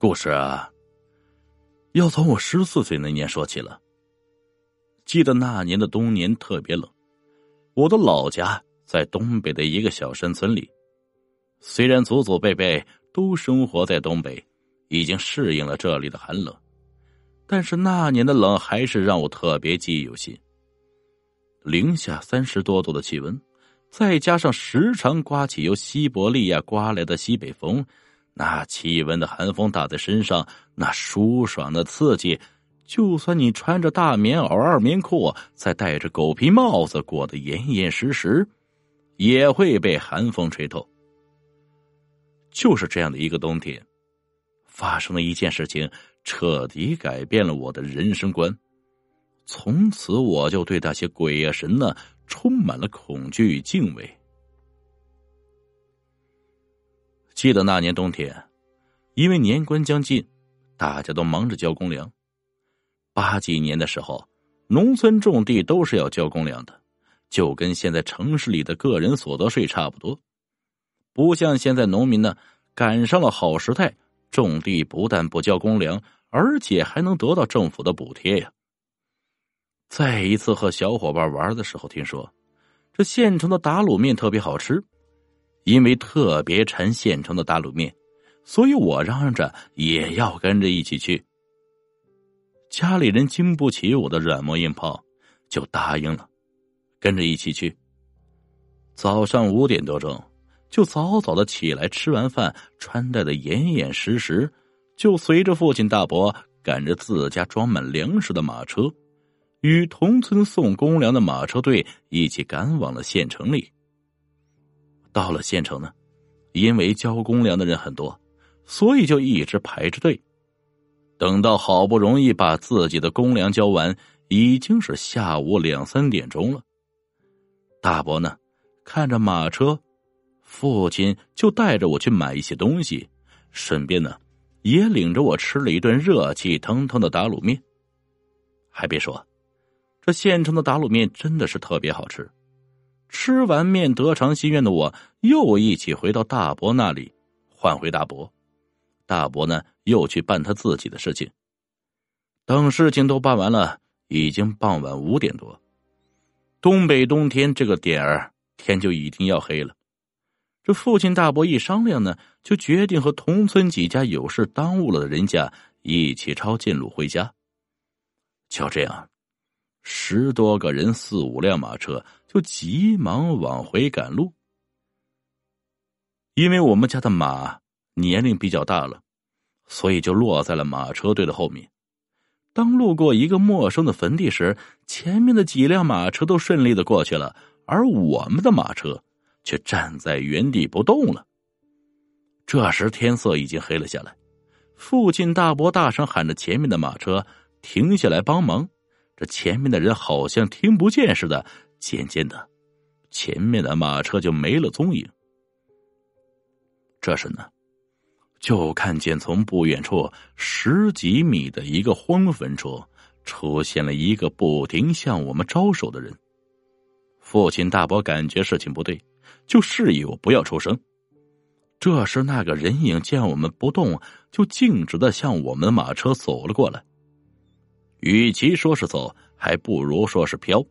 故事啊，要从我十四岁那年说起了。记得那年的冬年特别冷，我的老家在东北的一个小山村里。虽然祖祖辈辈都生活在东北，已经适应了这里的寒冷，但是那年的冷还是让我特别记忆犹新。零下三十多度的气温，再加上时常刮起由西伯利亚刮来的西北风。那气温的寒风打在身上，那舒爽的刺激，就算你穿着大棉袄、二棉裤，再戴着狗皮帽子，裹得严严实实，也会被寒风吹透。就是这样的一个冬天，发生了一件事情，彻底改变了我的人生观。从此，我就对那些鬼呀神呢，充满了恐惧与敬畏。记得那年冬天，因为年关将近，大家都忙着交公粮。八几年的时候，农村种地都是要交公粮的，就跟现在城市里的个人所得税差不多。不像现在农民呢，赶上了好时代，种地不但不交公粮，而且还能得到政府的补贴呀。再一次和小伙伴玩的时候，听说这县城的打卤面特别好吃。因为特别馋县城的打卤面，所以我嚷嚷着也要跟着一起去。家里人经不起我的软磨硬泡，就答应了，跟着一起去。早上五点多钟，就早早的起来，吃完饭，穿戴的严严实实，就随着父亲大伯赶着自家装满粮食的马车，与同村送公粮的马车队一起赶往了县城里。到了县城呢，因为交公粮的人很多，所以就一直排着队。等到好不容易把自己的公粮交完，已经是下午两三点钟了。大伯呢，看着马车，父亲就带着我去买一些东西，顺便呢，也领着我吃了一顿热气腾腾的打卤面。还别说，这县城的打卤面真的是特别好吃。吃完面得偿心愿的我，又一起回到大伯那里，换回大伯。大伯呢，又去办他自己的事情。等事情都办完了，已经傍晚五点多。东北冬天这个点儿，天就已经要黑了。这父亲大伯一商量呢，就决定和同村几家有事耽误了的人家一起抄近路回家。就这样。十多个人，四五辆马车，就急忙往回赶路。因为我们家的马年龄比较大了，所以就落在了马车队的后面。当路过一个陌生的坟地时，前面的几辆马车都顺利的过去了，而我们的马车却站在原地不动了。这时天色已经黑了下来，父亲大伯大声喊着：“前面的马车停下来帮忙！”这前面的人好像听不见似的，渐渐的，前面的马车就没了踪影。这时呢，就看见从不远处十几米的一个荒坟处出现了一个不停向我们招手的人。父亲大伯感觉事情不对，就示意我不要出声。这时那个人影见我们不动，就径直的向我们的马车走了过来。与其说是走，还不如说是飘，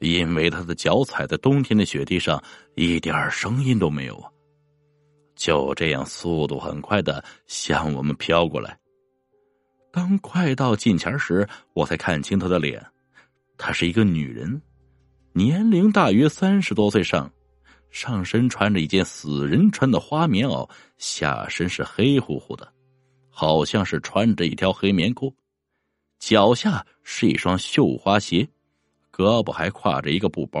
因为他的脚踩在冬天的雪地上，一点声音都没有啊！就这样，速度很快的向我们飘过来。当快到近前时，我才看清他的脸，她是一个女人，年龄大约三十多岁上，上身穿着一件死人穿的花棉袄，下身是黑乎乎的，好像是穿着一条黑棉裤。脚下是一双绣花鞋，胳膊还挎着一个布包。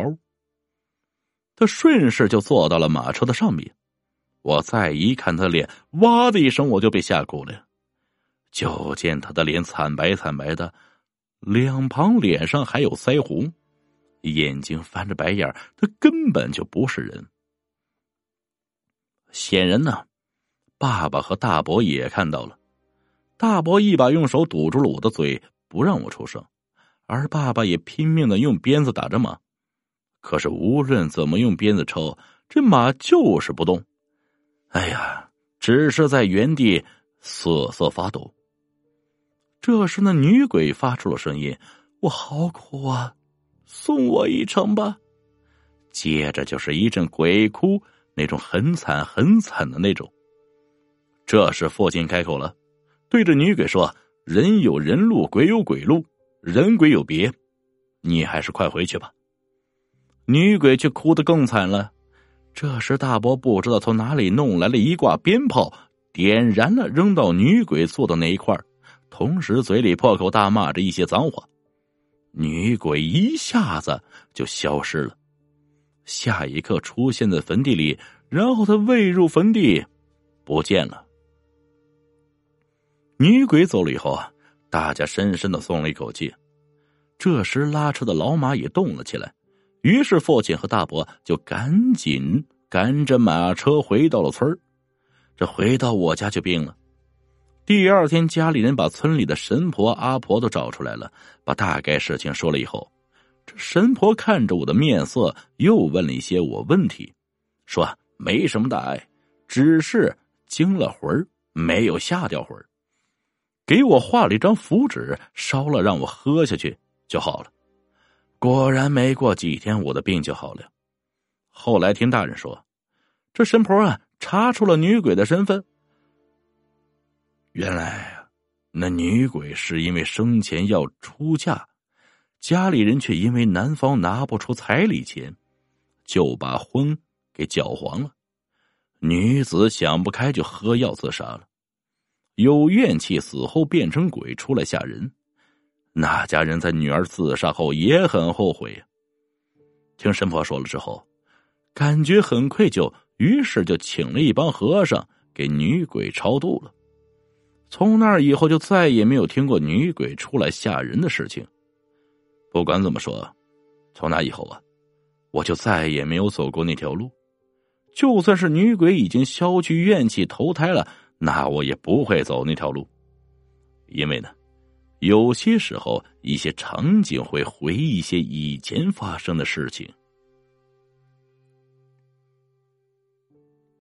他顺势就坐到了马车的上面。我再一看他脸，哇的一声，我就被吓哭了。就见他的脸惨白惨白的，两旁脸上还有腮红，眼睛翻着白眼他根本就不是人。显然呢，爸爸和大伯也看到了。大伯一把用手堵住了我的嘴，不让我出声，而爸爸也拼命的用鞭子打着马，可是无论怎么用鞭子抽，这马就是不动。哎呀，只是在原地瑟瑟发抖。这时，那女鬼发出了声音：“我好苦啊，送我一程吧。”接着就是一阵鬼哭，那种很惨很惨的那种。这时，父亲开口了，对着女鬼说：“人有人路，鬼有鬼路，人鬼有别，你还是快回去吧。”女鬼却哭得更惨了。这时，大伯不知道从哪里弄来了一挂鞭炮，点燃了，扔到女鬼坐的那一块同时嘴里破口大骂着一些脏话。女鬼一下子就消失了，下一刻出现在坟地里，然后她未入坟地，不见了。女鬼走了以后啊，大家深深的松了一口气。这时，拉车的老马也动了起来。于是，父亲和大伯就赶紧赶着马车回到了村儿。这回到我家就病了。第二天，家里人把村里的神婆、阿婆都找出来了，把大概事情说了以后，这神婆看着我的面色，又问了一些我问题，说没什么大碍，只是惊了魂儿，没有吓掉魂儿，给我画了一张符纸，烧了让我喝下去就好了。果然，没过几天，我的病就好了。后来听大人说，这神婆啊查出了女鬼的身份。原来，那女鬼是因为生前要出嫁，家里人却因为男方拿不出彩礼钱，就把婚给搅黄了。女子想不开，就喝药自杀了。有怨气，死后变成鬼出来吓人。那家人在女儿自杀后也很后悔。听神婆说了之后，感觉很愧疚，于是就请了一帮和尚给女鬼超度了。从那以后就再也没有听过女鬼出来吓人的事情。不管怎么说，从那以后啊，我就再也没有走过那条路。就算是女鬼已经消去怨气投胎了，那我也不会走那条路，因为呢。有些时候，一些场景会回忆一些以前发生的事情。